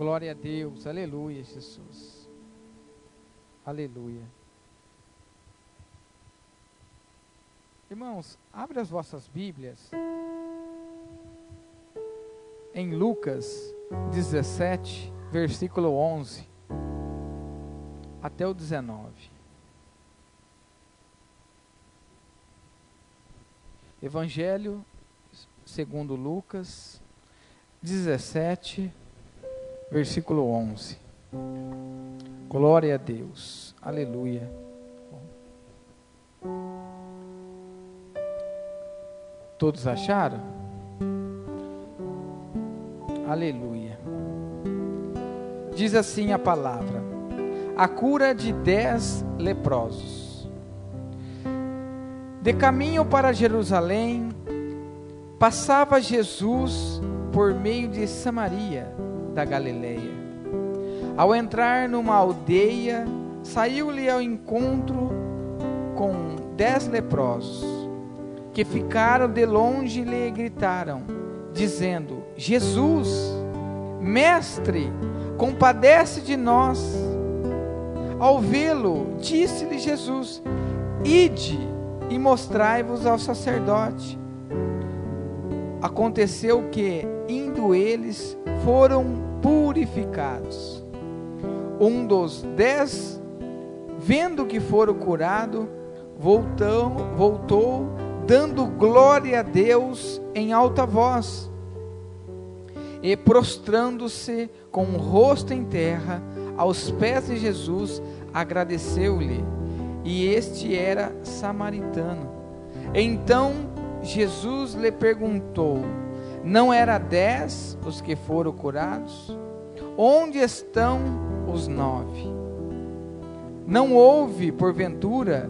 Glória a Deus, aleluia, Jesus. Aleluia. Irmãos, abre as vossas Bíblias em Lucas 17, versículo 11 até o 19. Evangelho segundo Lucas 17, versículo 11. Glória a Deus. Aleluia. Todos acharam? Aleluia. Diz assim a palavra: a cura de dez leprosos. De caminho para Jerusalém, passava Jesus por meio de Samaria da Galileia. Ao entrar numa aldeia, saiu-lhe ao encontro com dez leprosos, que ficaram de longe e lhe gritaram, dizendo: Jesus, mestre, compadece de nós. Ao vê-lo, disse-lhe Jesus: Ide e mostrai-vos ao sacerdote. Aconteceu que, indo eles, foram purificados. Um dos dez, vendo que foram curado, voltou, voltou, dando glória a Deus em alta voz. E prostrando-se com o rosto em terra, aos pés de Jesus, agradeceu-lhe. E este era samaritano. Então Jesus lhe perguntou: Não era dez os que foram curados? Onde estão os nove? Não houve, porventura,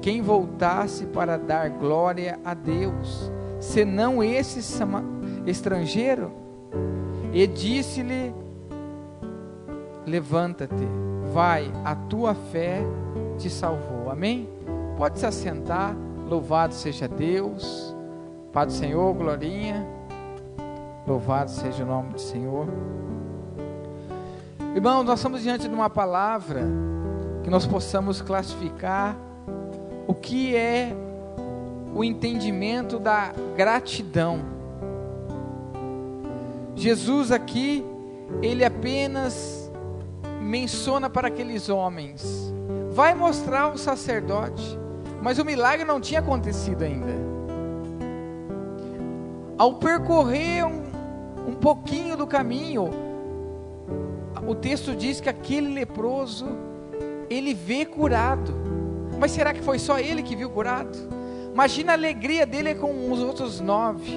quem voltasse para dar glória a Deus, senão esse estrangeiro? E disse-lhe: Levanta-te, vai, a tua fé te salvou. Amém? Pode se assentar, louvado seja Deus. Pai do Senhor, Glorinha. Louvado seja o nome do Senhor. Irmãos, nós estamos diante de uma palavra que nós possamos classificar o que é o entendimento da gratidão. Jesus aqui, ele apenas menciona para aqueles homens, vai mostrar o sacerdote, mas o milagre não tinha acontecido ainda. Ao percorrer um, um pouquinho do caminho, o texto diz que aquele leproso, ele vê curado. Mas será que foi só ele que viu curado? Imagina a alegria dele com os outros nove.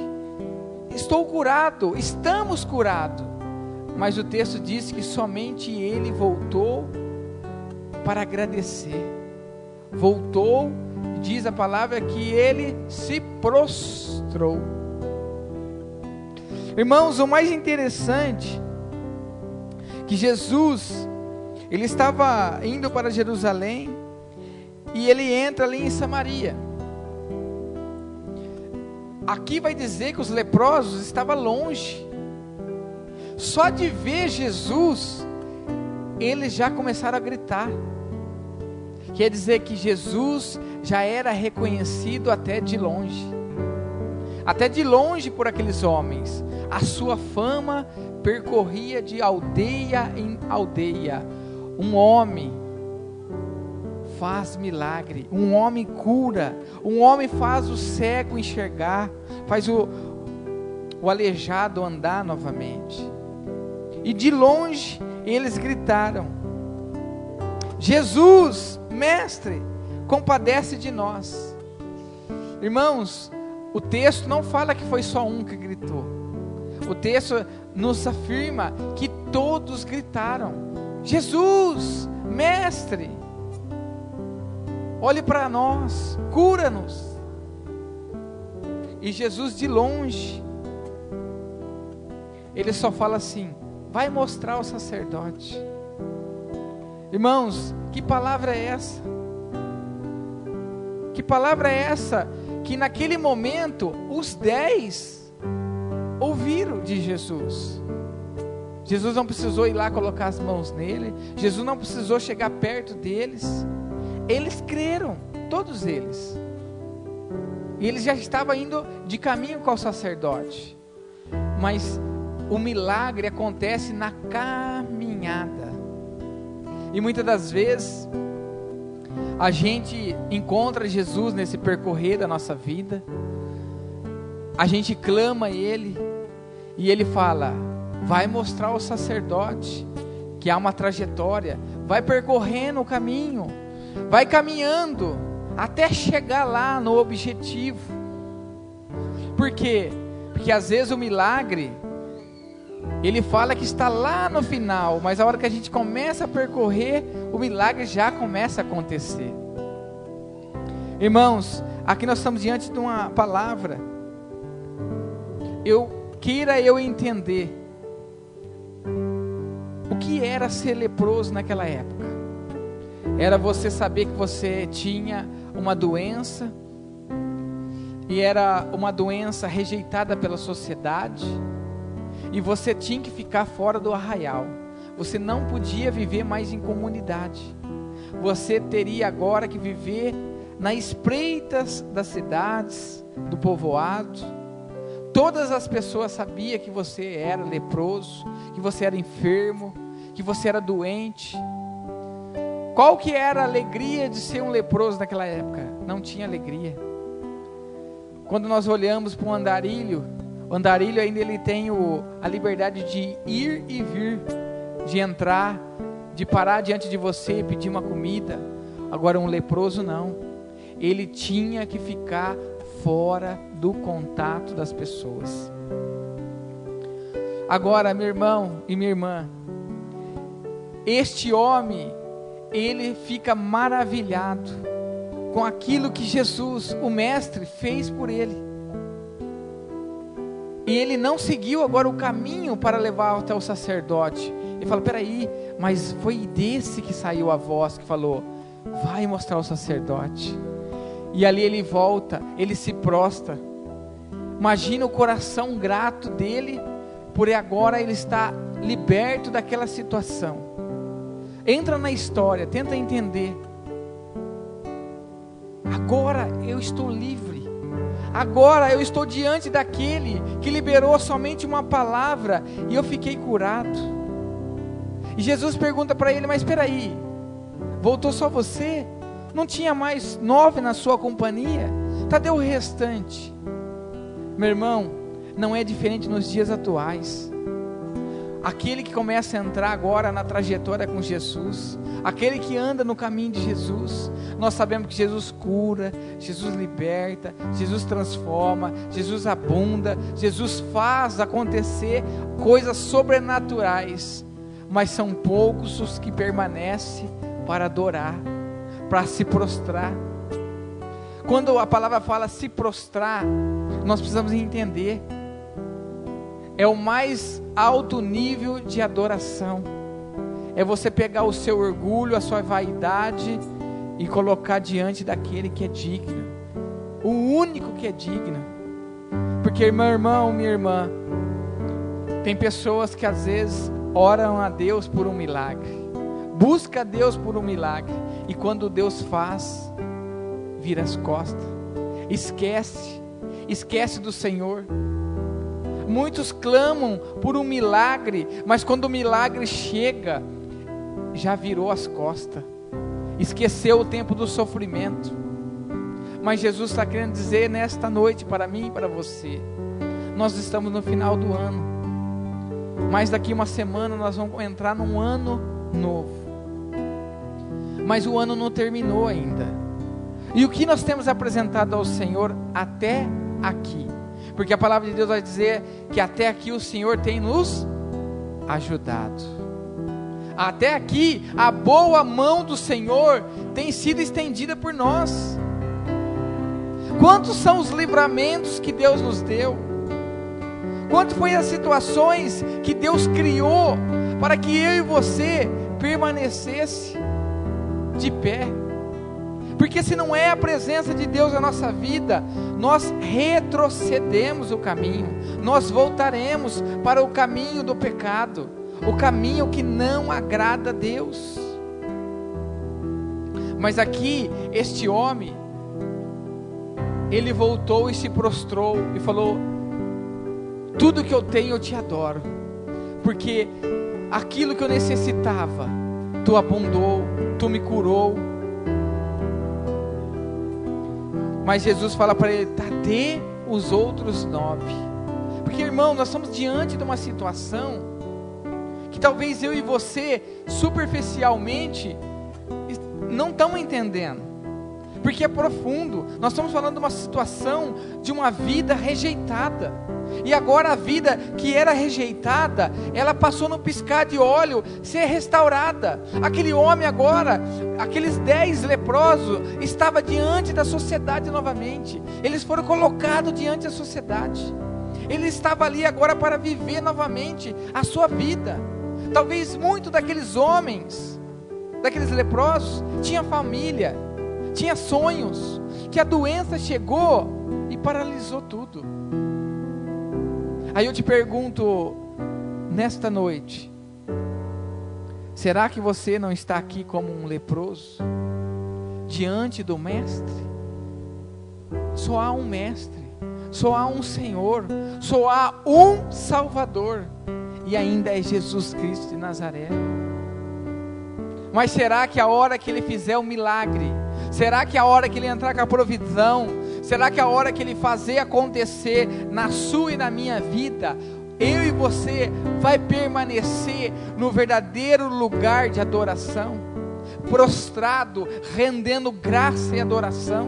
Estou curado, estamos curados. Mas o texto diz que somente ele voltou para agradecer. Voltou, diz a palavra que ele se prostrou. Irmãos, o mais interessante que Jesus ele estava indo para Jerusalém e ele entra ali em Samaria. Aqui vai dizer que os leprosos estavam longe. Só de ver Jesus, eles já começaram a gritar. Quer dizer que Jesus já era reconhecido até de longe. Até de longe por aqueles homens. A sua fama percorria de aldeia em aldeia. Um homem faz milagre, um homem cura, um homem faz o cego enxergar, faz o, o aleijado andar novamente. E de longe eles gritaram: Jesus, mestre, compadece de nós. Irmãos, o texto não fala que foi só um que gritou. O texto nos afirma que todos gritaram: Jesus, mestre, olhe para nós, cura-nos. E Jesus de longe, ele só fala assim: vai mostrar ao sacerdote. Irmãos, que palavra é essa? Que palavra é essa que naquele momento os dez ouviram de Jesus? Jesus não precisou ir lá colocar as mãos nele. Jesus não precisou chegar perto deles. Eles creram, todos eles. E eles já estavam indo de caminho com o sacerdote. Mas o milagre acontece na caminhada. E muitas das vezes a gente encontra Jesus nesse percorrer da nossa vida. A gente clama a Ele e Ele fala: vai mostrar ao sacerdote que há uma trajetória, vai percorrendo o caminho, vai caminhando até chegar lá no objetivo. Por quê? Porque às vezes o milagre ele fala que está lá no final, mas a hora que a gente começa a percorrer, o milagre já começa a acontecer. Irmãos, aqui nós estamos diante de uma palavra. Eu queira eu entender o que era ser leproso naquela época? Era você saber que você tinha uma doença, e era uma doença rejeitada pela sociedade, e você tinha que ficar fora do arraial. Você não podia viver mais em comunidade. Você teria agora que viver na espreitas das cidades, do povoado. Todas as pessoas sabiam que você era leproso, que você era enfermo, que você era doente. Qual que era a alegria de ser um leproso naquela época? Não tinha alegria. Quando nós olhamos para um andarilho, o andarilho ainda ele tem o, a liberdade de ir e vir, de entrar, de parar diante de você e pedir uma comida. Agora um leproso não. Ele tinha que ficar fora do contato das pessoas. Agora, meu irmão e minha irmã, este homem, ele fica maravilhado com aquilo que Jesus, o Mestre, fez por ele. E ele não seguiu agora o caminho para levar até o sacerdote. Ele fala: peraí, mas foi desse que saiu a voz que falou: vai mostrar o sacerdote. E ali ele volta, ele se prostra. Imagina o coração grato dele por agora ele está liberto daquela situação. Entra na história, tenta entender. Agora eu estou livre. Agora eu estou diante daquele que liberou somente uma palavra e eu fiquei curado. E Jesus pergunta para ele: Mas espera aí, voltou só você? Não tinha mais nove na sua companhia? Cadê o restante? Meu irmão, não é diferente nos dias atuais. Aquele que começa a entrar agora na trajetória com Jesus, aquele que anda no caminho de Jesus, nós sabemos que Jesus cura, Jesus liberta, Jesus transforma, Jesus abunda, Jesus faz acontecer coisas sobrenaturais, mas são poucos os que permanecem para adorar, para se prostrar. Quando a palavra fala se prostrar, nós precisamos entender. É o mais alto nível de adoração. É você pegar o seu orgulho, a sua vaidade e colocar diante daquele que é digno, o único que é digno. Porque, meu irmão, minha irmã, tem pessoas que às vezes oram a Deus por um milagre, busca a Deus por um milagre, e quando Deus faz, vira as costas, esquece, esquece do Senhor. Muitos clamam por um milagre, mas quando o milagre chega, já virou as costas, esqueceu o tempo do sofrimento. Mas Jesus está querendo dizer nesta noite para mim e para você: nós estamos no final do ano, mas daqui uma semana nós vamos entrar num ano novo. Mas o ano não terminou ainda. E o que nós temos apresentado ao Senhor até aqui? porque a palavra de Deus vai dizer que até aqui o Senhor tem nos ajudado. Até aqui a boa mão do Senhor tem sido estendida por nós. Quantos são os livramentos que Deus nos deu? Quanto foi as situações que Deus criou para que eu e você permanecesse de pé? Porque se não é a presença de Deus na nossa vida, nós retrocedemos o caminho, nós voltaremos para o caminho do pecado, o caminho que não agrada a Deus. Mas aqui, este homem, ele voltou e se prostrou e falou: Tudo que eu tenho eu te adoro, porque aquilo que eu necessitava, tu abundou, tu me curou. Mas Jesus fala para ele: Tá, dê os outros nove. Porque, irmão, nós estamos diante de uma situação que talvez eu e você, superficialmente, não estamos entendendo, porque é profundo. Nós estamos falando de uma situação de uma vida rejeitada. E agora a vida que era rejeitada, ela passou no piscar de olho, ser restaurada. Aquele homem agora, aqueles dez leprosos, estava diante da sociedade novamente. Eles foram colocados diante da sociedade. Ele estava ali agora para viver novamente a sua vida. Talvez muito daqueles homens, daqueles leprosos, tinha família, tinha sonhos, que a doença chegou e paralisou tudo. Aí eu te pergunto, nesta noite, será que você não está aqui como um leproso, diante do Mestre? Só há um Mestre, só há um Senhor, só há um Salvador e ainda é Jesus Cristo de Nazaré. Mas será que a hora que ele fizer o milagre, será que a hora que ele entrar com a provisão, será que a hora que ele fazer acontecer na sua e na minha vida, eu e você vai permanecer no verdadeiro lugar de adoração, prostrado, rendendo graça e adoração?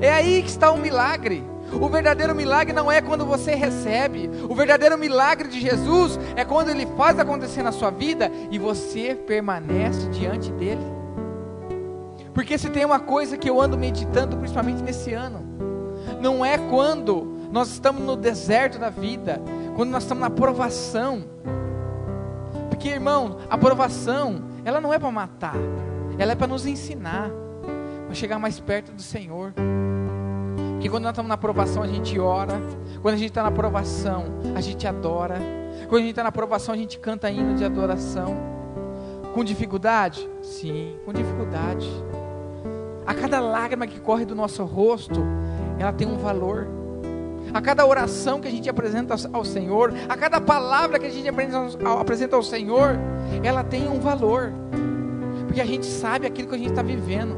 É aí que está o milagre. O verdadeiro milagre não é quando você recebe. O verdadeiro milagre de Jesus é quando Ele faz acontecer na sua vida e você permanece diante dele. Porque se tem uma coisa que eu ando meditando, principalmente nesse ano, não é quando nós estamos no deserto da vida, quando nós estamos na provação. Porque, irmão, a provação, ela não é para matar, ela é para nos ensinar, para chegar mais perto do Senhor. Que quando nós estamos na aprovação, a gente ora. Quando a gente está na aprovação, a gente adora. Quando a gente está na aprovação, a gente canta hino de adoração. Com dificuldade? Sim, com dificuldade. A cada lágrima que corre do nosso rosto, ela tem um valor. A cada oração que a gente apresenta ao Senhor, a cada palavra que a gente apresenta ao Senhor, ela tem um valor. Porque a gente sabe aquilo que a gente está vivendo.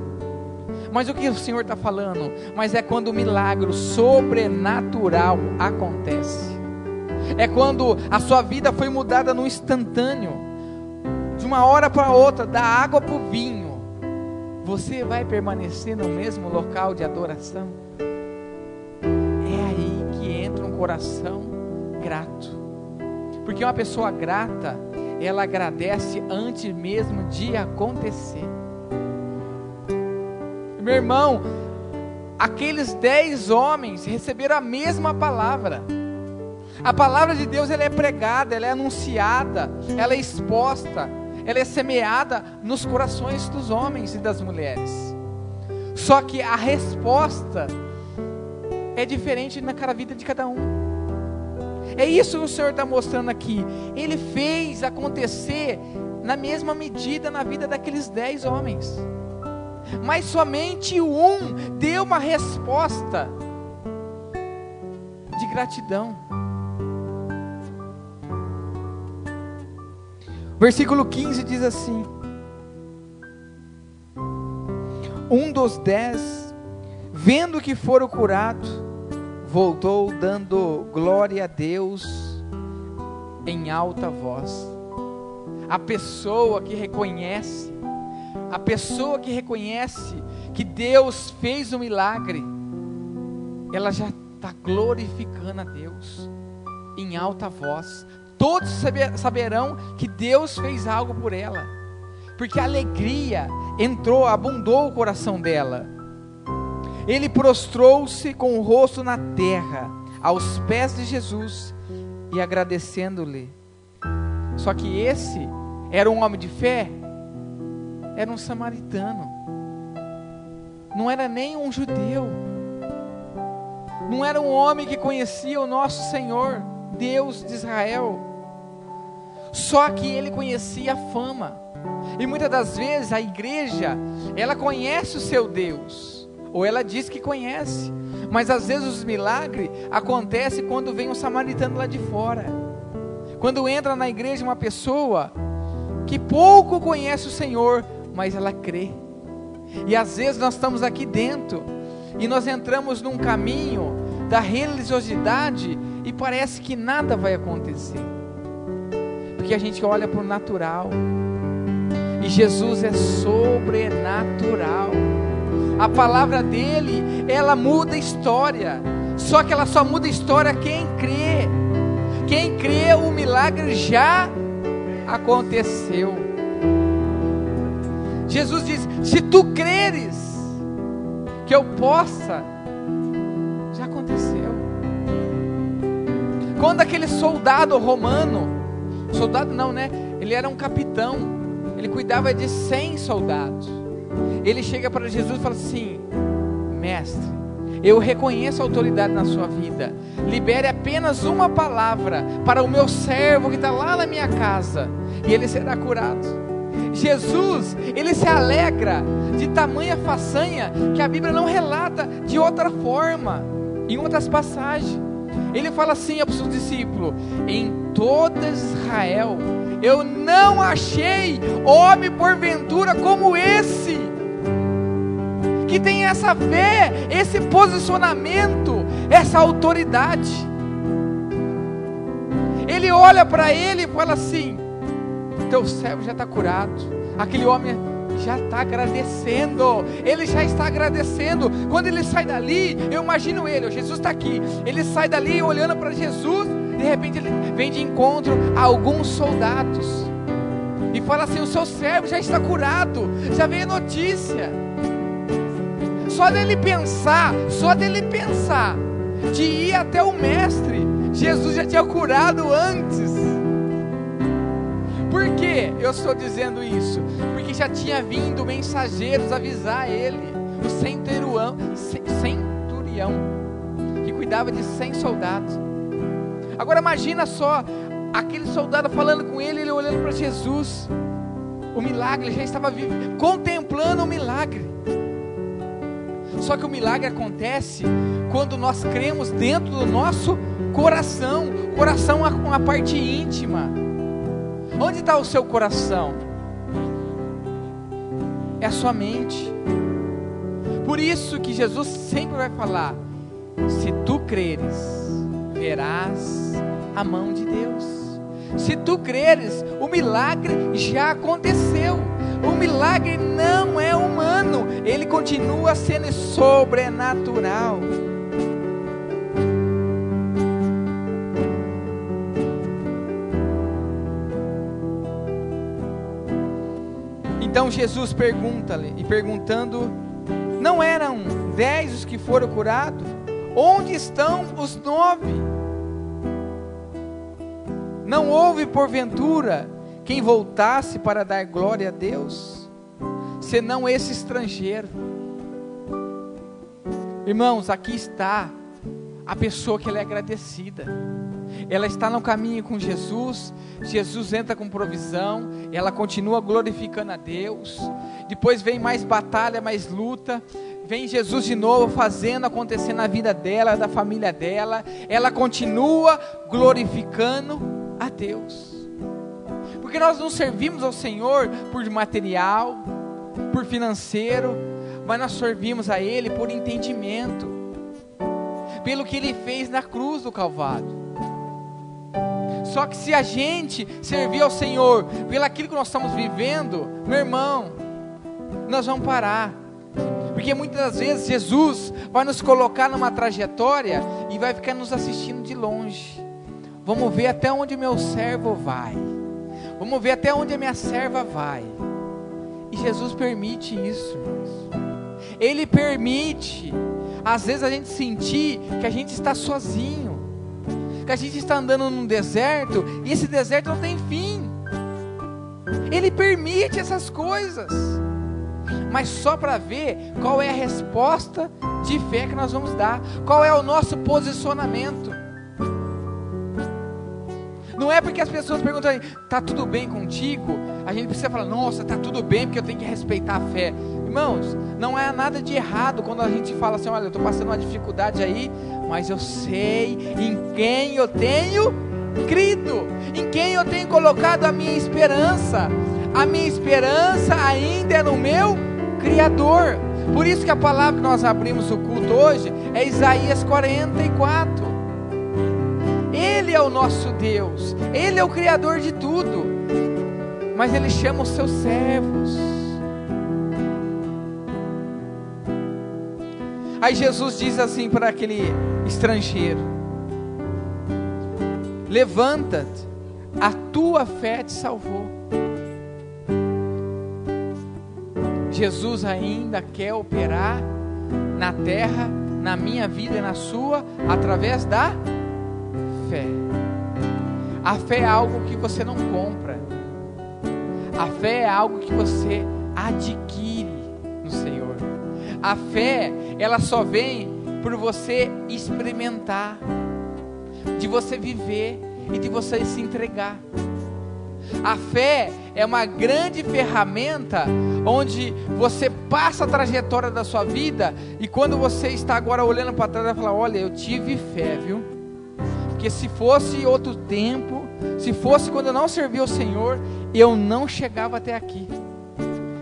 Mas o que o Senhor está falando? Mas é quando o milagre sobrenatural acontece. É quando a sua vida foi mudada no instantâneo, de uma hora para outra, da água para o vinho. Você vai permanecer no mesmo local de adoração? É aí que entra um coração grato. Porque uma pessoa grata, ela agradece antes mesmo de acontecer. Meu irmão, aqueles dez homens receberam a mesma palavra. A palavra de Deus ela é pregada, ela é anunciada, ela é exposta, ela é semeada nos corações dos homens e das mulheres. Só que a resposta é diferente na cara vida de cada um. É isso que o Senhor está mostrando aqui. Ele fez acontecer na mesma medida na vida daqueles dez homens mas somente um deu uma resposta de gratidão. Versículo 15 diz assim: Um dos dez, vendo que foram curados, voltou dando glória a Deus em alta voz. A pessoa que reconhece a pessoa que reconhece que Deus fez um milagre, ela já está glorificando a Deus em alta voz. Todos saberão que Deus fez algo por ela, porque a alegria entrou, abundou o coração dela. Ele prostrou-se com o rosto na terra, aos pés de Jesus e agradecendo-lhe. Só que esse era um homem de fé, era um samaritano, não era nem um judeu, não era um homem que conhecia o nosso Senhor, Deus de Israel. Só que ele conhecia a fama. E muitas das vezes a igreja, ela conhece o seu Deus, ou ela diz que conhece, mas às vezes os milagres acontecem quando vem um samaritano lá de fora. Quando entra na igreja uma pessoa que pouco conhece o Senhor, mas ela crê. E às vezes nós estamos aqui dentro e nós entramos num caminho da religiosidade e parece que nada vai acontecer. Porque a gente olha para o natural. E Jesus é sobrenatural. A palavra dele, ela muda a história. Só que ela só muda a história quem crê. Quem crê, o milagre já aconteceu. Jesus diz: Se tu creres que eu possa, Quando aquele soldado romano, soldado não, né? Ele era um capitão, ele cuidava de 100 soldados. Ele chega para Jesus e fala assim: Mestre, eu reconheço a autoridade na sua vida. Libere apenas uma palavra para o meu servo que está lá na minha casa, e ele será curado. Jesus, ele se alegra de tamanha façanha que a Bíblia não relata de outra forma, em outras passagens. Ele fala assim para os seus discípulos: em todo Israel eu não achei homem porventura como esse que tem essa fé, esse posicionamento, essa autoridade. Ele olha para ele e fala assim: Teu servo já está curado. Aquele homem já está agradecendo, ele já está agradecendo. Quando ele sai dali, eu imagino ele, Jesus está aqui. Ele sai dali olhando para Jesus, de repente ele vem de encontro a alguns soldados e fala assim: O seu servo já está curado, já veio notícia só dele pensar, só dele pensar de ir até o mestre, Jesus já tinha curado antes. Por que eu estou dizendo isso? Porque já tinha vindo mensageiros avisar ele, o centurião, centurião que cuidava de 100 soldados. Agora imagina só aquele soldado falando com ele, ele olhando para Jesus. O milagre, ele já estava contemplando o milagre. Só que o milagre acontece quando nós cremos dentro do nosso coração. Coração é uma parte íntima. Onde está o seu coração? É a sua mente. Por isso que Jesus sempre vai falar: se tu creres, verás a mão de Deus. Se tu creres, o milagre já aconteceu. O milagre não é humano, ele continua sendo sobrenatural. Jesus pergunta-lhe, e perguntando, não eram dez os que foram curados? Onde estão os nove? Não houve porventura quem voltasse para dar glória a Deus, senão esse estrangeiro. Irmãos, aqui está a pessoa que ela é agradecida. Ela está no caminho com Jesus, Jesus entra com provisão, ela continua glorificando a Deus. Depois vem mais batalha, mais luta, vem Jesus de novo fazendo acontecer na vida dela, da família dela. Ela continua glorificando a Deus. Porque nós não servimos ao Senhor por material, por financeiro, mas nós servimos a Ele por entendimento, pelo que Ele fez na cruz do Calvário. Só que se a gente servir ao Senhor pelo aquilo que nós estamos vivendo, meu irmão, nós vamos parar. Porque muitas das vezes Jesus vai nos colocar numa trajetória e vai ficar nos assistindo de longe. Vamos ver até onde meu servo vai. Vamos ver até onde a minha serva vai. E Jesus permite isso, irmãos. Ele permite, às vezes, a gente sentir que a gente está sozinho, que a gente está andando num deserto e esse deserto não tem fim. Ele permite essas coisas, mas só para ver qual é a resposta de fé que nós vamos dar, qual é o nosso posicionamento. Não é porque as pessoas perguntam, tá tudo bem contigo? A gente precisa falar, nossa, tá tudo bem porque eu tenho que respeitar a fé. Irmãos, não há nada de errado quando a gente fala assim, olha, eu estou passando uma dificuldade aí, mas eu sei em quem eu tenho crido, em quem eu tenho colocado a minha esperança. A minha esperança ainda é no meu Criador. Por isso que a palavra que nós abrimos o culto hoje é Isaías 44. Ele é o nosso Deus, Ele é o Criador de tudo, mas Ele chama os seus servos. Aí Jesus diz assim para aquele estrangeiro: Levanta-te, a tua fé te salvou. Jesus ainda quer operar na terra, na minha vida e na sua, através da fé. A fé é algo que você não compra. A fé é algo que você adquire. A fé, ela só vem por você experimentar, de você viver e de você se entregar. A fé é uma grande ferramenta onde você passa a trajetória da sua vida e quando você está agora olhando para trás, vai falar: Olha, eu tive fé, viu? Porque se fosse outro tempo, se fosse quando eu não servia o Senhor, eu não chegava até aqui.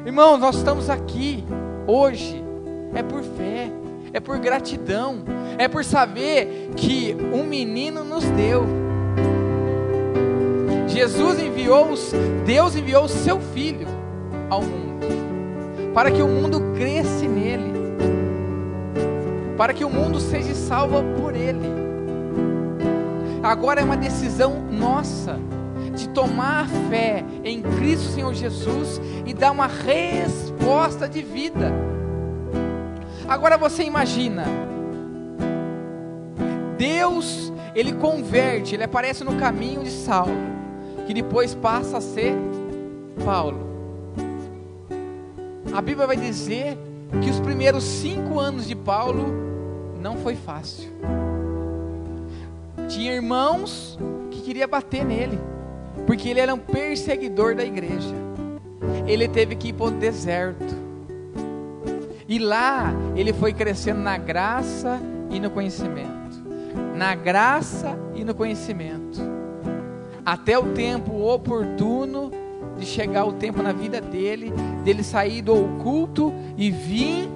Irmãos, nós estamos aqui hoje, é por fé, é por gratidão, é por saber que um menino nos deu Jesus enviou, Deus enviou o seu Filho ao mundo, para que o mundo cresce nele, para que o mundo seja salvo por ele. Agora é uma decisão nossa de tomar fé em Cristo Senhor Jesus e dar uma resposta de vida. Agora você imagina, Deus, ele converte, ele aparece no caminho de Saulo que depois passa a ser Paulo. A Bíblia vai dizer que os primeiros cinco anos de Paulo não foi fácil. Tinha irmãos que queria bater nele, porque ele era um perseguidor da igreja. Ele teve que ir para o deserto. E lá ele foi crescendo na graça e no conhecimento. Na graça e no conhecimento até o tempo oportuno de chegar o tempo na vida dele, dele sair do oculto e vir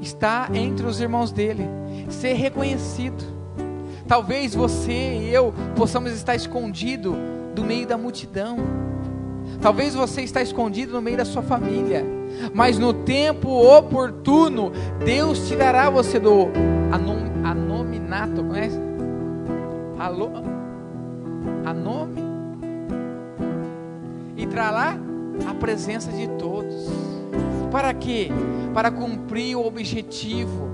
estar entre os irmãos dele, ser reconhecido. Talvez você e eu possamos estar escondido do meio da multidão. Talvez você está escondido no meio da sua família, mas no tempo oportuno Deus tirará você do anom, anominato, conhece? Alô? a nome e trará a presença de todos. Para quê? Para cumprir o objetivo.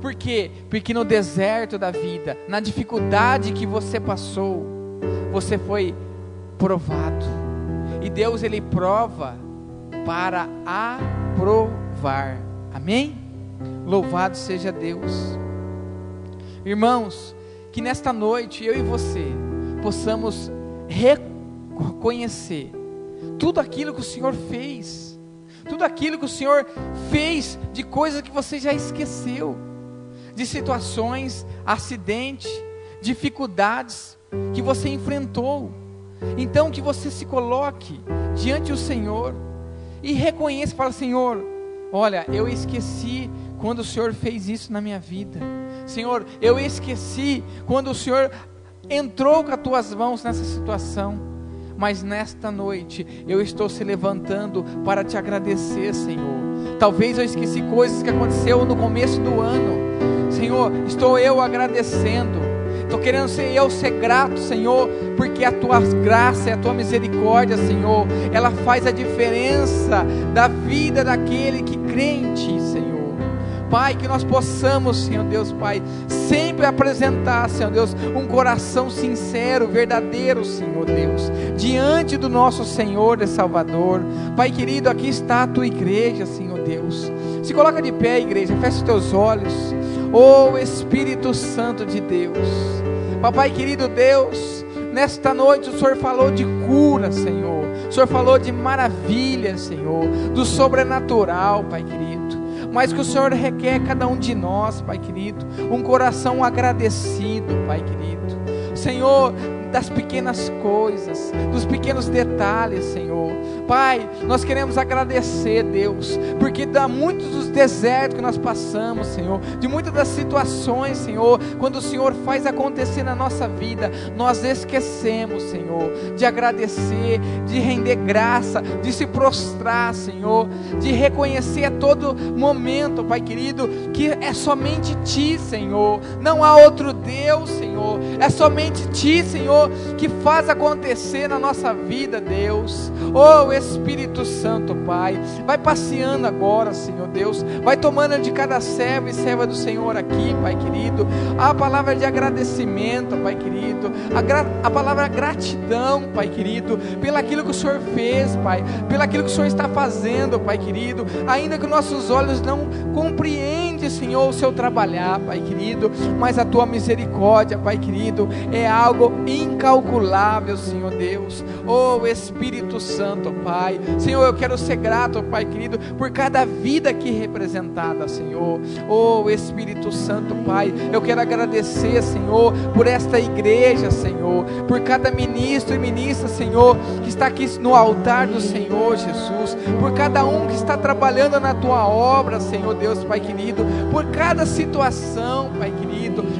Por quê? Porque no deserto da vida, na dificuldade que você passou, você foi provado. E Deus ele prova para aprovar. Amém? Louvado seja Deus. Irmãos, que nesta noite eu e você possamos reconhecer tudo aquilo que o Senhor fez, tudo aquilo que o Senhor fez de coisas que você já esqueceu, de situações, acidentes, dificuldades que você enfrentou. Então que você se coloque diante do Senhor e reconheça, fala Senhor, olha, eu esqueci quando o Senhor fez isso na minha vida. Senhor, eu esqueci quando o Senhor entrou com as tuas mãos nessa situação, mas nesta noite eu estou se levantando para te agradecer, Senhor. Talvez eu esqueci coisas que aconteceu no começo do ano. Senhor, estou eu agradecendo. Estou querendo ser eu ser grato, Senhor, porque a tua graça e a tua misericórdia, Senhor, ela faz a diferença da vida daquele que crê em ti, Senhor. Pai, que nós possamos, Senhor Deus, Pai, sempre apresentar, Senhor Deus, um coração sincero, verdadeiro, Senhor Deus, diante do nosso Senhor e Salvador. Pai querido, aqui está a tua igreja, Senhor Deus. Se coloca de pé, igreja, fecha os teus olhos. Oh Espírito Santo de Deus. Papai querido Deus, Nesta noite o Senhor falou de cura, Senhor. O Senhor falou de maravilha, Senhor, do sobrenatural, Pai querido. Mas que o Senhor requer cada um de nós, Pai querido, um coração agradecido, Pai querido. Senhor, das pequenas coisas, dos pequenos detalhes, Senhor. Pai, nós queremos agradecer, Deus, porque dá muitos dos desertos que nós passamos, Senhor, de muitas das situações, Senhor, quando o Senhor faz acontecer na nossa vida, nós esquecemos, Senhor, de agradecer, de render graça, de se prostrar, Senhor, de reconhecer a todo momento, Pai querido, que é somente Ti, Senhor, não há outro Deus, Senhor, é somente Ti, Senhor, que faz acontecer na nossa vida, Deus. Oh, Espírito Santo, Pai, vai passeando agora, Senhor Deus, vai tomando de cada servo e serva do Senhor aqui, Pai querido, a palavra de agradecimento, Pai querido, a, gra a palavra gratidão, Pai querido, pelo aquilo que o Senhor fez, Pai, pelo aquilo que o Senhor está fazendo, Pai querido, ainda que nossos olhos não Senhor, o seu trabalhar, Pai querido, mas a tua misericórdia, Pai querido, é algo incalculável, Senhor Deus. Oh Espírito Santo, Pai. Senhor, eu quero ser grato, Pai querido, por cada vida aqui representada, Senhor. Oh Espírito Santo, Pai. Eu quero agradecer, Senhor, por esta igreja, Senhor, por cada ministro e ministra, Senhor, que está aqui no altar do Senhor Jesus, por cada um que está trabalhando na tua obra, Senhor Deus, Pai querido, por cada situação, Pai querido,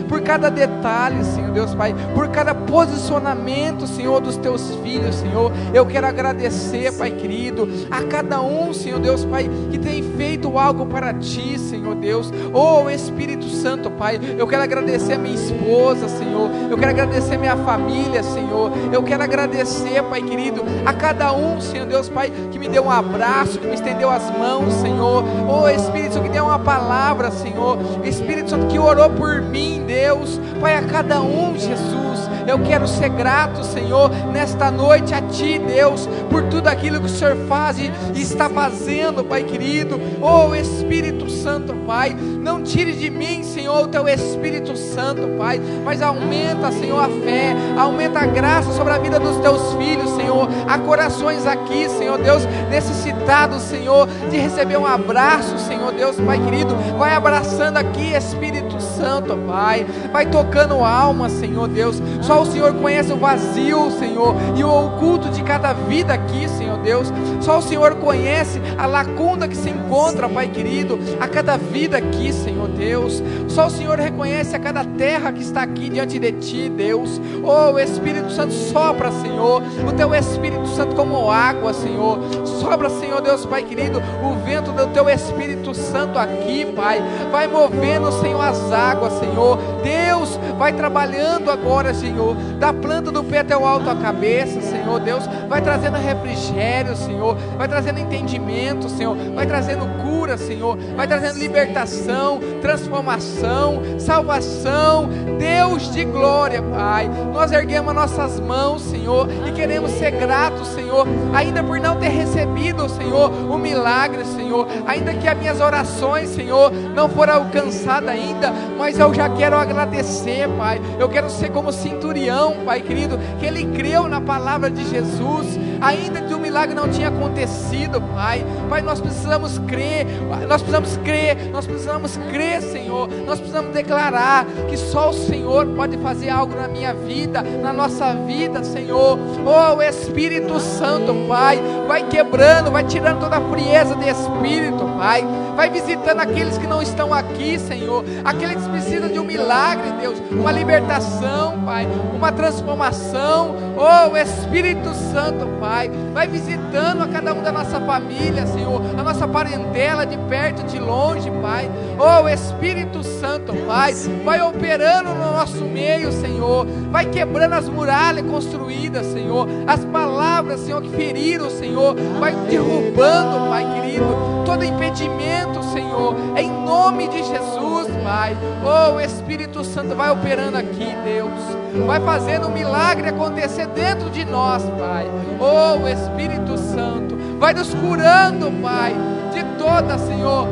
por cada detalhe, Senhor Deus, Pai, por cada posicionamento, Senhor, dos teus filhos, Senhor. Eu quero agradecer, Pai querido, a cada um, Senhor Deus, Pai, que tem feito algo para ti, Senhor Deus. Oh, Espírito Santo, Pai, eu quero agradecer a minha esposa, Senhor. Eu quero agradecer a minha família, Senhor. Eu quero agradecer, Pai querido, a cada um, Senhor Deus, Pai, que me deu um abraço, que me estendeu as mãos, Senhor. Oh, Espírito Santo, que deu uma palavra, Senhor. Espírito Santo, que orou por mim, Deus. Pai, a cada um, Jesus. Eu quero ser grato, Senhor, nesta noite a Ti, Deus, por tudo aquilo que o Senhor faz e está fazendo, Pai querido. Oh Espírito Santo, Pai, não tire de mim, Senhor, o Teu Espírito Santo, Pai, mas aumenta, Senhor, a fé, aumenta a graça sobre a vida dos Teus filhos, Senhor. Há corações aqui, Senhor Deus, necessitados, Senhor, de receber um abraço, Senhor Deus, Pai querido. Vai abraçando aqui, Espírito Santo, Pai, vai tocando alma, Senhor Deus. Só o Senhor conhece o vazio, Senhor, e o oculto de cada vida aqui, Senhor Deus. Só o Senhor conhece a lacuna que se encontra, Pai querido, a cada vida aqui, Senhor Deus. Só o Senhor reconhece a cada terra que está aqui diante de Ti, Deus. Oh, Espírito Santo, sopra, Senhor, o Teu Espírito Santo como água, Senhor. Sobra, Senhor Deus, Pai querido, o vento do Teu Espírito Santo aqui, Pai. Vai movendo, Senhor, as águas, Senhor. Deus, vai trabalhando agora, Senhor, da planta do pé até o alto da cabeça, Senhor Deus. Vai trazendo refrigério, Senhor. Vai trazendo entendimento, Senhor. Vai trazendo cura, Senhor. Vai trazendo libertação, transformação, salvação. Deus de glória, Pai. Nós erguemos nossas mãos, Senhor, e queremos ser gratos, Senhor, ainda por não ter recebido, Senhor, o milagre, Senhor. Ainda que as minhas orações, Senhor, não foram alcançadas ainda, mas eu já quero agradecer, Pai. Eu quero ser como centurião, Pai querido, que ele creu na palavra de Jesus, ainda o milagre não tinha acontecido, Pai. Pai, nós precisamos crer, nós precisamos crer, nós precisamos crer, Senhor. Nós precisamos declarar que só o Senhor pode fazer algo na minha vida, na nossa vida, Senhor. Oh, Espírito Santo, Pai, vai quebrando, vai tirando toda a frieza de espírito, Pai. Vai visitando aqueles que não estão aqui, Senhor. Aqueles que precisam de um milagre, Deus, uma libertação, Pai, uma transformação. Oh, Espírito Santo, Pai, vai visitando a cada um da nossa família, Senhor, a nossa parentela de perto, de longe, Pai. Oh, Espírito Santo, Pai, vai operando no nosso meio, Senhor. Vai quebrando as muralhas construídas, Senhor. As palavras, Senhor, que feriram, Senhor, vai derrubando, Pai querido, todo impedimento, Senhor, em nome de Jesus, Pai. Oh, Espírito Santo, vai operando aqui, Deus. Vai fazendo um milagre acontecer dentro de nós, Pai. Oh, Espírito Santo, vai nos curando, Pai, de toda, Senhor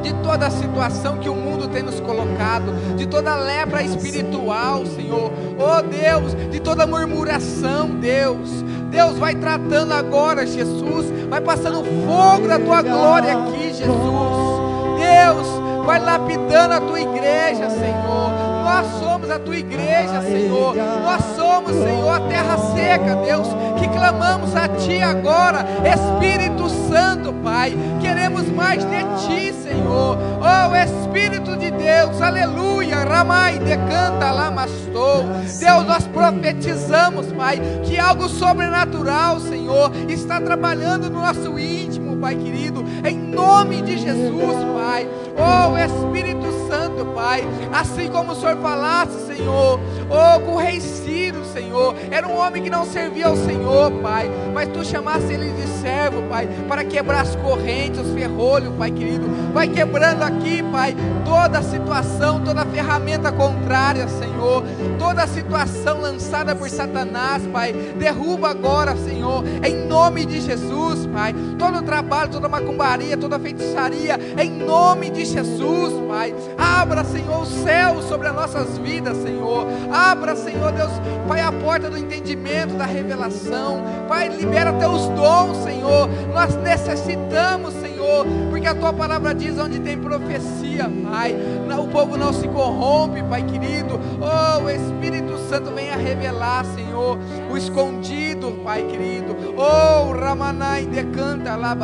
de toda a situação que o mundo tem nos colocado, de toda lepra espiritual, Senhor. Oh Deus, de toda murmuração, Deus. Deus vai tratando agora, Jesus. Vai passando fogo da tua glória aqui, Jesus. Deus, vai lapidando a tua igreja, Senhor. Nós somos a tua igreja, Senhor. Nós somos, Senhor, a terra seca, Deus, que clamamos a ti agora, Espírito Santo, Pai. Queremos mais de ti, Senhor. Oh, Espírito de Deus, aleluia. Ramai decanta lamastou. Deus, nós profetizamos, Pai, que algo sobrenatural, Senhor, está trabalhando no nosso íntimo, Pai querido, em nome de Jesus, Pai. Oh, Espírito Santo, Pai, assim como o Senhor falasse, Senhor, oh, com o rei Ciro, Senhor, era um homem que não servia ao Senhor, Pai, mas tu chamasse ele de servo, Pai, para quebrar as correntes, os ferrolhos, Pai querido, vai quebrando aqui, Pai, toda a situação, toda a ferramenta contrária, Senhor, toda a situação lançada por Satanás, Pai, derruba agora, Senhor, em nome de Jesus, Pai, todo o trabalho, toda a macumbaria, toda a feitiçaria, em nome de Jesus, Pai, abra, Senhor, o céu sobre as nossas vidas, Senhor, abra, Senhor Deus, Pai, a porta do entendimento, da revelação, Pai, libera teus dons, Senhor, nós necessitamos, Senhor, porque a tua palavra diz onde tem profecia, Pai, o povo não se corrompe, Pai querido, oh, o Espírito Santo venha revelar, Senhor, o escondido, Pai querido, oh, Ramanai decanta lá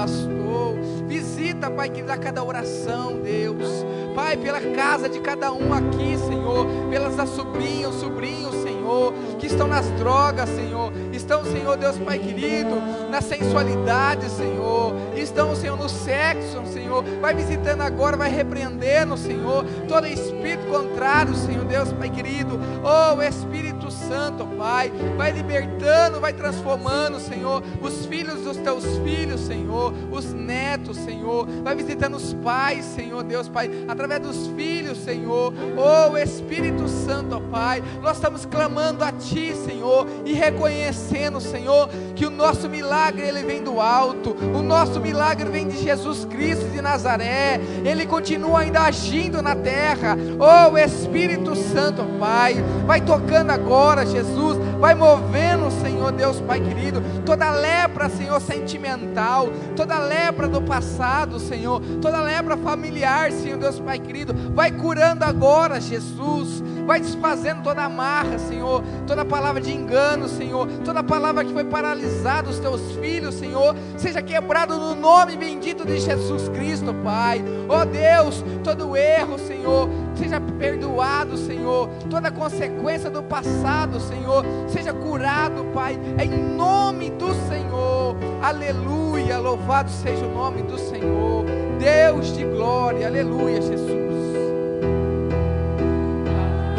visita, Pai querido, a cada oração, Deus, Pai, pela casa de cada um aqui, Senhor, pelas sobrinhos, sobrinhos, Senhor, que estão nas drogas, Senhor, estão, Senhor Deus Pai querido, na sensualidade, Senhor, estão, Senhor, no sexo, Senhor, vai visitando agora, vai repreendendo, Senhor, todo espírito contrário, Senhor Deus Pai querido, oh Espírito Santo, Pai, vai libertando, vai transformando, Senhor, os filhos dos teus filhos, Senhor, os netos, Senhor, vai visitando os pais, Senhor Deus Pai, através dos filhos, Senhor, oh Espírito Santo, Pai, nós estamos clamando a Ti, Senhor, e reconhecendo, Senhor, que o nosso milagre ele vem do alto, o nosso milagre vem de Jesus Cristo de Nazaré, ele continua ainda agindo na terra, oh Espírito Santo, Pai, vai tocando agora, Jesus, vai movendo, Senhor Deus, Pai querido, toda lepra, Senhor, sentimental, toda lepra do passado, Senhor, toda lepra familiar, Senhor Deus, Pai querido, vai curando agora, Jesus, vai desfazendo toda amarra, Senhor, toda palavra de engano, Senhor, toda palavra que foi paralisada os teus filhos, Senhor, seja quebrado no nome bendito de Jesus Cristo, Pai. Oh Deus, todo erro, Senhor, seja perdoado, Senhor, toda consequência do passado, Senhor, seja curado, Pai, em nome do Senhor. Aleluia, louvado seja o nome do Senhor. Deus de glória, aleluia, Jesus.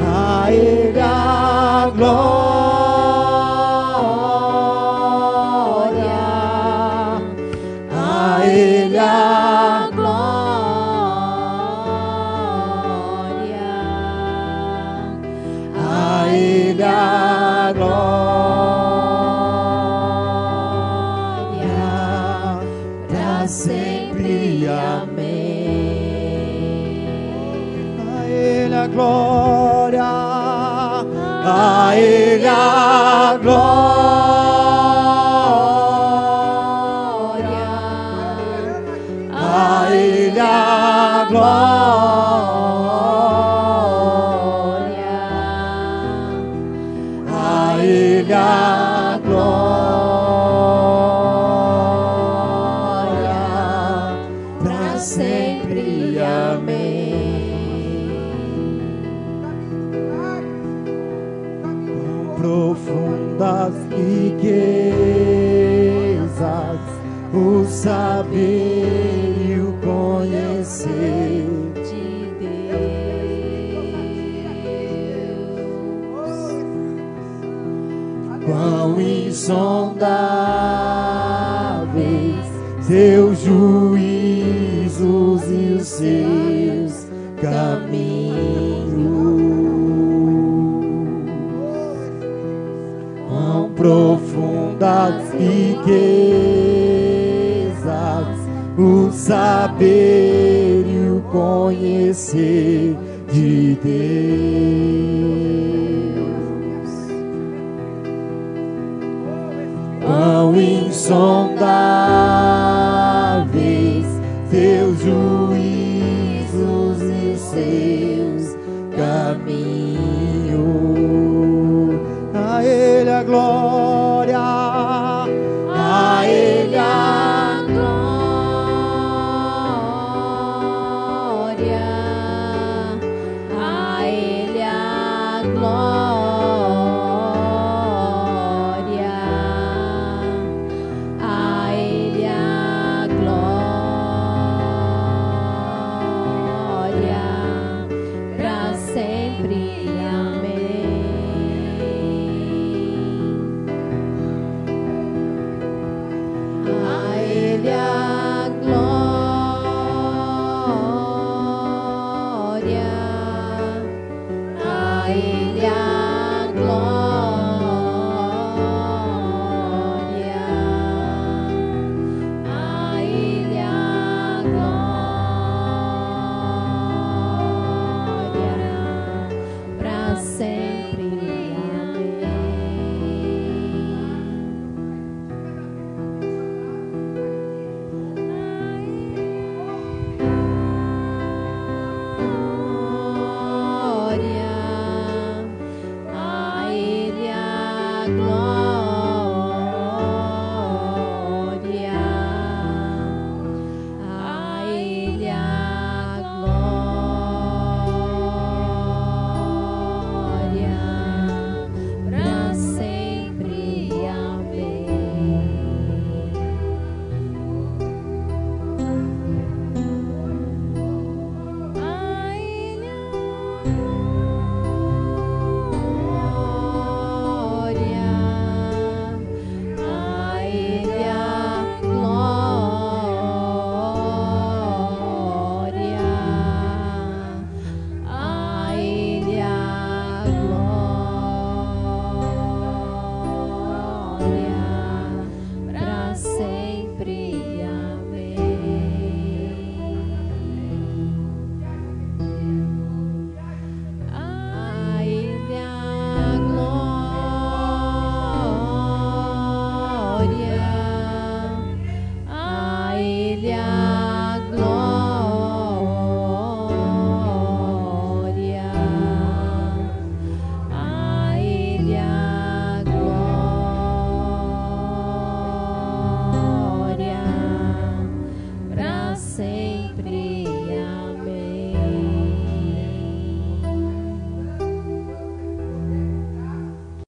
A Ele Quão insondáveis seus juízos e os seus caminhos quão profundas riquezas, o saber e o conhecer de Deus. Quão